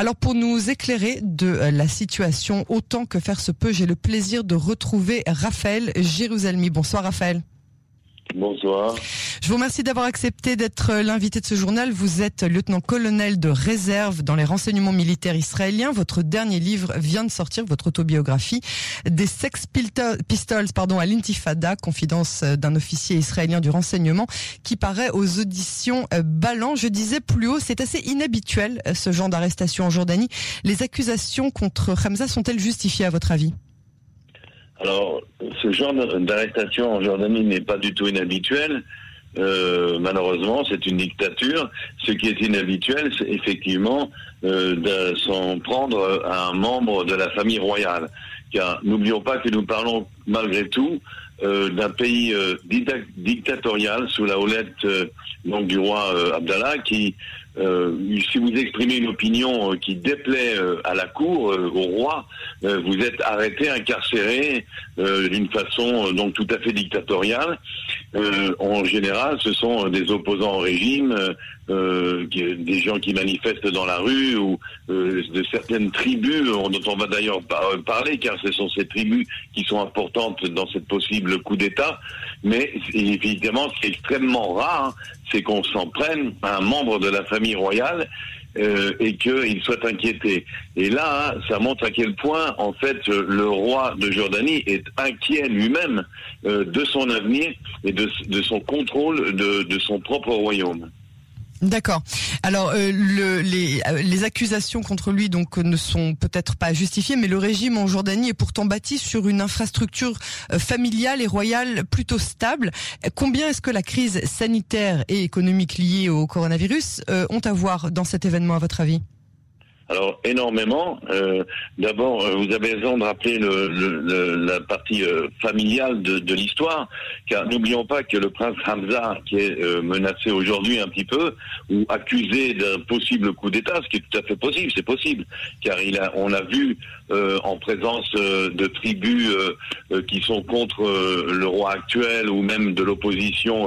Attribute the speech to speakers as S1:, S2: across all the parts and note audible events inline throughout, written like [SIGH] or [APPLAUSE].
S1: Alors pour nous éclairer de euh, la situation autant que faire se peut, j'ai le plaisir de retrouver Raphaël Jérusalemi. Bonsoir Raphaël.
S2: Bonsoir.
S1: Je vous remercie d'avoir accepté d'être l'invité de ce journal. Vous êtes lieutenant-colonel de réserve dans les renseignements militaires israéliens. Votre dernier livre vient de sortir, votre autobiographie, des Sex Pistols pardon, à l'intifada, confidence d'un officier israélien du renseignement, qui paraît aux auditions euh, Ballant. Je disais plus haut, c'est assez inhabituel euh, ce genre d'arrestation en Jordanie. Les accusations contre Hamza sont-elles justifiées à votre avis?
S2: Alors, ce genre d'arrestation en Jordanie n'est pas du tout inhabituel. Euh, malheureusement, c'est une dictature. Ce qui est inhabituel, c'est effectivement euh, de s'en prendre à un membre de la famille royale. Car n'oublions pas que nous parlons malgré tout euh, d'un pays dictatorial sous la houlette donc du roi Abdallah qui euh, si vous exprimez une opinion euh, qui déplaît euh, à la cour, au roi, vous êtes arrêté, incarcéré d'une façon donc tout à fait dictatoriale. en général, ce sont des opposants au régime, des gens qui manifestent dans la rue ou de certaines tribus dont on va d'ailleurs parler, car ce sont ces tribus qui sont importantes dans cette possible coup d'État. Mais évidemment, ce qui est extrêmement rare, c'est qu'on s'en prenne à un membre de la famille royale euh, et qu'il soit inquiété. Et là, ça montre à quel point, en fait, le roi de Jordanie est inquiet lui-même euh, de son avenir et de, son contrôle de son propre royaume.
S1: D'accord. Alors euh, le, les, euh, les, accusations contre lui donc ne sont peut-être pas justifiées, mais le régime en Jordanie est pourtant bâti sur une infrastructure euh, familiale et royale plutôt stable. Combien est-ce que la crise sanitaire et économique liée au coronavirus ont à voir dans cet événement à votre avis?
S2: Alors énormément. Euh, D'abord, euh, vous avez raison de rappeler le, le, la partie euh, familiale de, de l'histoire, car n'oublions pas que le prince Hamza, qui est euh, menacé aujourd'hui un petit peu, ou accusé d'un possible coup d'État, ce qui est tout à fait possible, c'est possible, car il a, on a vu en présence de tribus qui sont contre le roi actuel ou même de l'opposition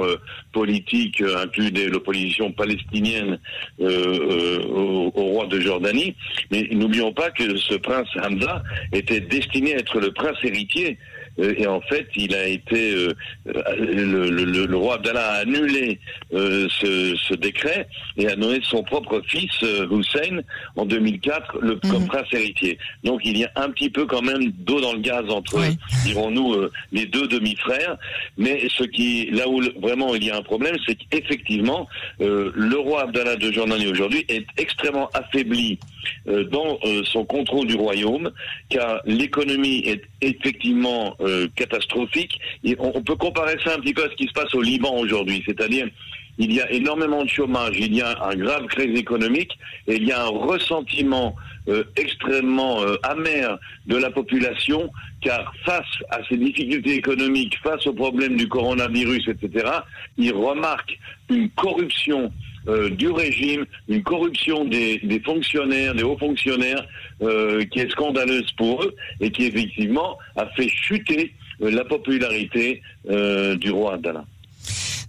S2: politique, inclus l'opposition palestinienne au, au roi de Jordanie. Mais n'oublions pas que ce prince Hamza était destiné à être le prince héritier euh, et en fait, il a été euh, le, le, le, roi Abdallah a annulé euh, ce, ce, décret et a nommé son propre fils Hussein en 2004 le comme mhm. prince héritier. Donc il y a un petit peu quand même d'eau dans le gaz entre, dirons-nous, les deux demi-frères. Mais ce qui, là où vraiment il y a un problème, c'est qu'effectivement le roi Abdallah de Jordanie aujourd'hui est extrêmement affaibli dans son contrôle du royaume, car l'économie est effectivement euh, catastrophique. Et on, peut comparer ça un petit peu à ce qui se passe au Liban aujourd'hui, c'est-à-dire il y a énormément de chômage, il y a un grave crise économique et il y a un ressentiment euh, extrêmement euh, amer de la population car face à ces difficultés économiques, face au problème du coronavirus, etc., ils remarquent une corruption euh, du régime, une corruption des, fonctionnaires, des hauts fonctionnaires, euh, qui est scandaleuse pour eux et qui effectivement a fait chuter euh, la popularité du roi Abdallah.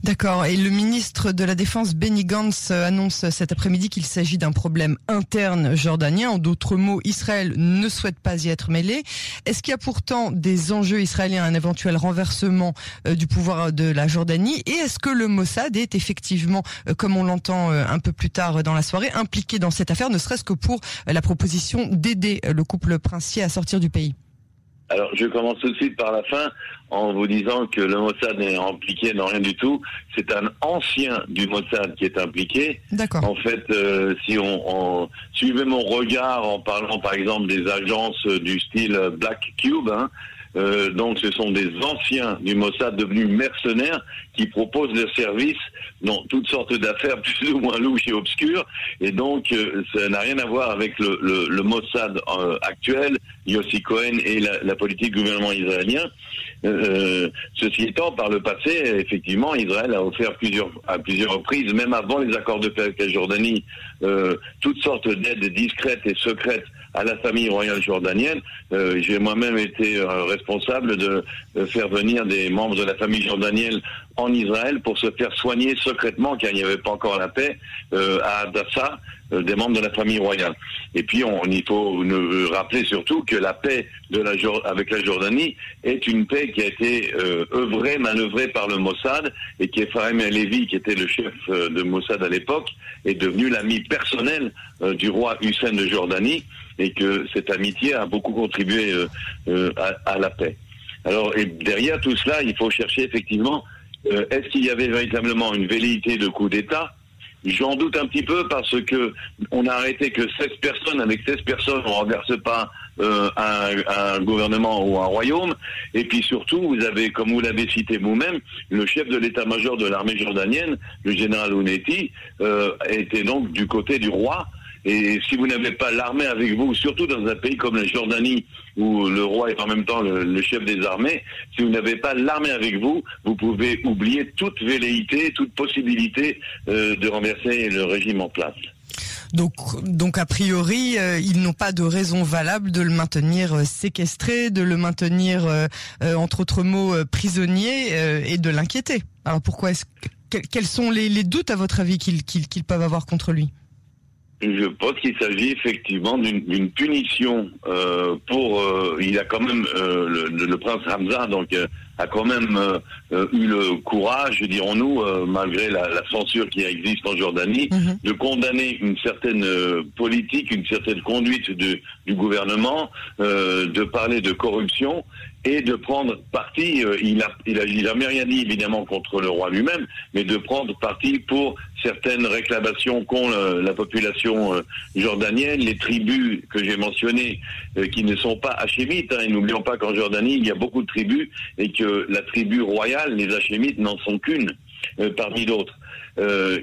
S1: D'accord. Et le ministre de la Défense, Benny Gantz, annonce cet après-midi qu'il s'agit d'un problème interne jordanien. En d'autres mots, Israël ne souhaite pas y être mêlé. Est-ce qu'il y a pourtant des enjeux israéliens, un éventuel renversement euh, du pouvoir de la Jordanie? Et est-ce que le Mossad est effectivement, euh, comme on l'entend euh, un peu plus tard dans la soirée, impliqué dans cette affaire, ne serait-ce que pour la proposition d'aider le couple princier à sortir du pays?
S2: Alors, je commence tout de suite par la fin en vous disant que le Mossad n'est impliqué dans rien du tout. C'est un ancien du Mossad qui est impliqué.
S1: D'accord.
S2: En fait, euh, si on, on suivait mon regard en parlant, par exemple, des agences du style Black Cube, hein, euh, donc ce sont des anciens du Mossad devenus mercenaires qui proposent des services dans toutes sortes d'affaires [LAUGHS] plus ou moins louches et obscures. Et donc euh, ça n'a rien à voir avec le, le, le Mossad euh, actuel, Yossi Cohen et la, la politique du gouvernement israélien. Euh, ceci étant, par le passé, effectivement, Israël a offert plusieurs, à plusieurs reprises, même avant les accords de paix avec la Jordanie, toutes sortes d'aides discrètes et secrètes à la famille royale jordanienne. Euh, J'ai moi-même été euh, responsable de, faire venir des membres de la famille jordanienne en Israël pour se faire soigner secrètement, car il n'y avait pas encore la paix, euh, à Adassa, euh, des membres de la famille royale. Et puis, on, il faut nous rappeler surtout que la paix de la, avec la Jordanie est une paix qui a été euh, œuvrée, manœuvrée par le Mossad, et Fahem Levi, qui était le chef euh, de Mossad à l'époque, est devenu l'ami personnel euh, du roi Hussein de Jordanie, et que cette amitié a beaucoup contribué à, à, la paix. Alors, et derrière tout cela, il faut chercher effectivement, est-ce qu'il y avait véritablement une velléité de coup d'État? J'en doute un petit peu parce que on a arrêté que 16 personnes. Avec 16 personnes, on renverse pas euh, un, gouvernement ou un royaume. Et puis surtout, vous avez, comme vous l'avez cité vous-même, le chef de l'état-major de l'armée jordanienne, le général Ounetti, euh, était donc du côté du roi. Et si vous n'avez pas l'armée avec vous, surtout dans un pays comme la Jordanie, où le roi est en même temps le, chef des armées, si vous n'avez pas l'armée avec vous, vous pouvez oublier toute velléité, toute possibilité euh, de renverser le régime en place.
S1: Donc, donc a priori, euh, ils n'ont pas de raison valable de le maintenir euh, séquestré, de le maintenir, entre autres mots, prisonnier et de l'inquiéter. Alors pourquoi est-ce quels sont les, doutes à votre avis qu'ils peuvent avoir contre lui?
S2: Je pense qu'il s'agit effectivement d'une punition euh, pour. Euh, il a quand même euh, le, le, prince Hamza donc euh, a quand même euh, eu le courage, dirons-nous, malgré la, la, censure qui existe en Jordanie, mhm. de condamner une certaine politique, une certaine conduite de, du gouvernement, de parler de corruption et de prendre parti. il a, il a, il a jamais rien dit évidemment contre le roi lui-même, mais de prendre parti pour certaines réclamations qu'ont la population euh, jordanienne, les tribus que j'ai mentionnées euh, qui ne sont pas hachémites. Hein, et n'oublions pas qu'en Jordanie, il y a beaucoup de tribus et que la tribu royale, les hachémites, n'en sont qu'une euh, parmi d'autres.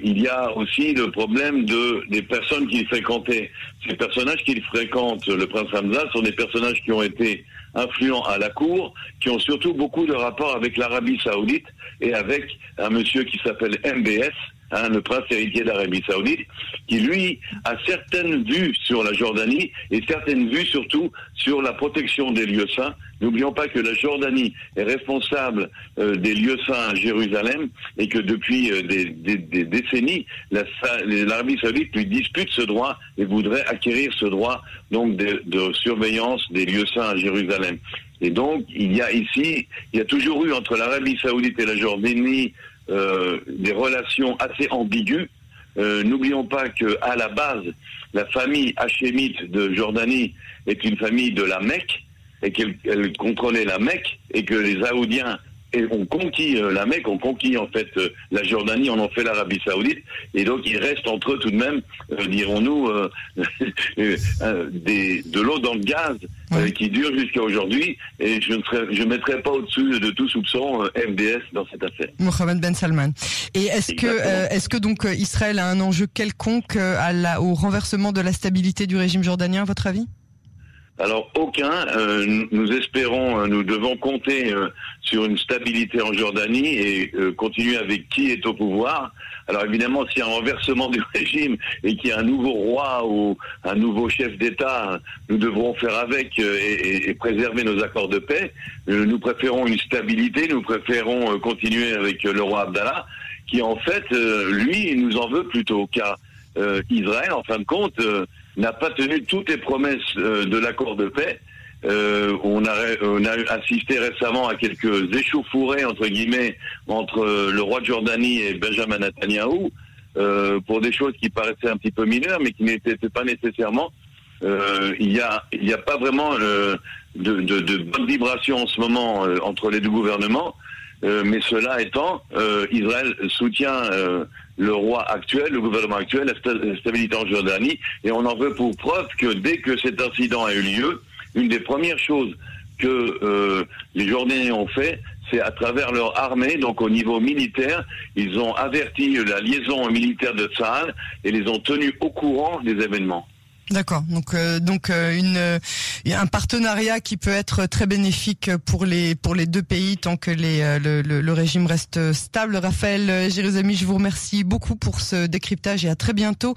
S2: il y a aussi le problème de des personnes qu'il fréquentait. Ces personnages qu'il fréquente, le prince Hamza, sont des personnages qui ont été influents à la cour, qui ont surtout beaucoup de rapports avec l'Arabie saoudite et avec un monsieur qui s'appelle MBS, Hein, le prince héritier d'Arabie Saoudite, qui lui a certaines vues sur la Jordanie et certaines vues surtout sur la protection des lieux saints. N'oublions pas que la Jordanie est responsable euh, des lieux saints à Jérusalem et que depuis euh, des, décennies, l'Arabie Saoudite lui dispute ce droit et voudrait acquérir ce droit donc de, de surveillance des lieux saints à Jérusalem. Et donc, il y a ici, il y a toujours eu entre l'Arabie Saoudite et la Jordanie des relations assez ambiguës. Euh, n'oublions pas que à la base, la famille hachémite de Jordanie est une famille de la Mecque et qu'elle contrôlait la Mecque et que les Saoudiens ont conquis euh, la Mecque, ont conquis en fait la Jordanie, on en fait l'Arabie Saoudite, et donc il reste entre eux tout de même, dirons-nous, [LAUGHS] de l'eau dans le gaz euh, qui dure jusqu'à aujourd'hui. Et je ne je mettrai pas au-dessus de tout soupçon euh, MBS dans cette affaire.
S1: Mohamed Ben Salman. Et est-ce que, euh, est-ce que donc Israël a un enjeu quelconque à la, au renversement de la stabilité du régime jordanien, à votre avis?
S2: Alors aucun. nous espérons, nous devons compter sur une stabilité en Jordanie et continuer avec qui est au pouvoir. Alors évidemment, s'il y a un renversement du [LAUGHS] régime et qu'il y a un nouveau roi ou un nouveau chef d'État, nous devrons faire avec euh, et, préserver nos accords de paix. Euh, nous préférons une stabilité, nous préférons euh, continuer avec le roi Abdallah, qui en fait, lui, nous en veut plutôt, car Israël, en fin de compte, n'a pas tenu toutes les promesses de l'accord de paix. Euh, on, a, assisté récemment à quelques échauffourées entre guillemets entre le roi de Jordanie et Benjamin Netanyahu euh, pour des choses qui paraissaient un petit peu mineures, mais qui n'étaient pas nécessairement. Euh, il n'y a, pas vraiment euh, de, de, de bonne vibration en ce moment euh, entre les deux gouvernements. mais cela étant, Israël soutient le roi actuel, le gouvernement actuel, la stabilité en Jordanie, et on en veut pour preuve que dès que cet incident a eu lieu, une des premières choses que euh, les Jordaniens ont fait, c'est à travers leur armée, donc au niveau militaire, ils ont averti la liaison militaire de Tsahal et les ont tenus au courant des événements.
S1: D'accord. Donc euh, donc euh, une euh, un partenariat qui peut être très bénéfique pour les pour les deux pays tant que les le, le, régime reste stable. Raphaël Jérusalem, je vous remercie beaucoup pour ce décryptage et à très bientôt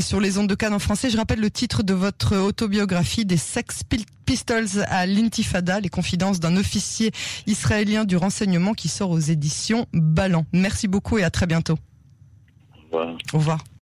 S1: sur les ondes de Cannes en français. Je rappelle le titre de votre autobiographie des Sex Pistols à l'Intifada, les confidences d'un officier israélien du renseignement qui sort aux éditions Ballant. Merci beaucoup et à très bientôt.
S2: Au revoir.
S1: Au revoir.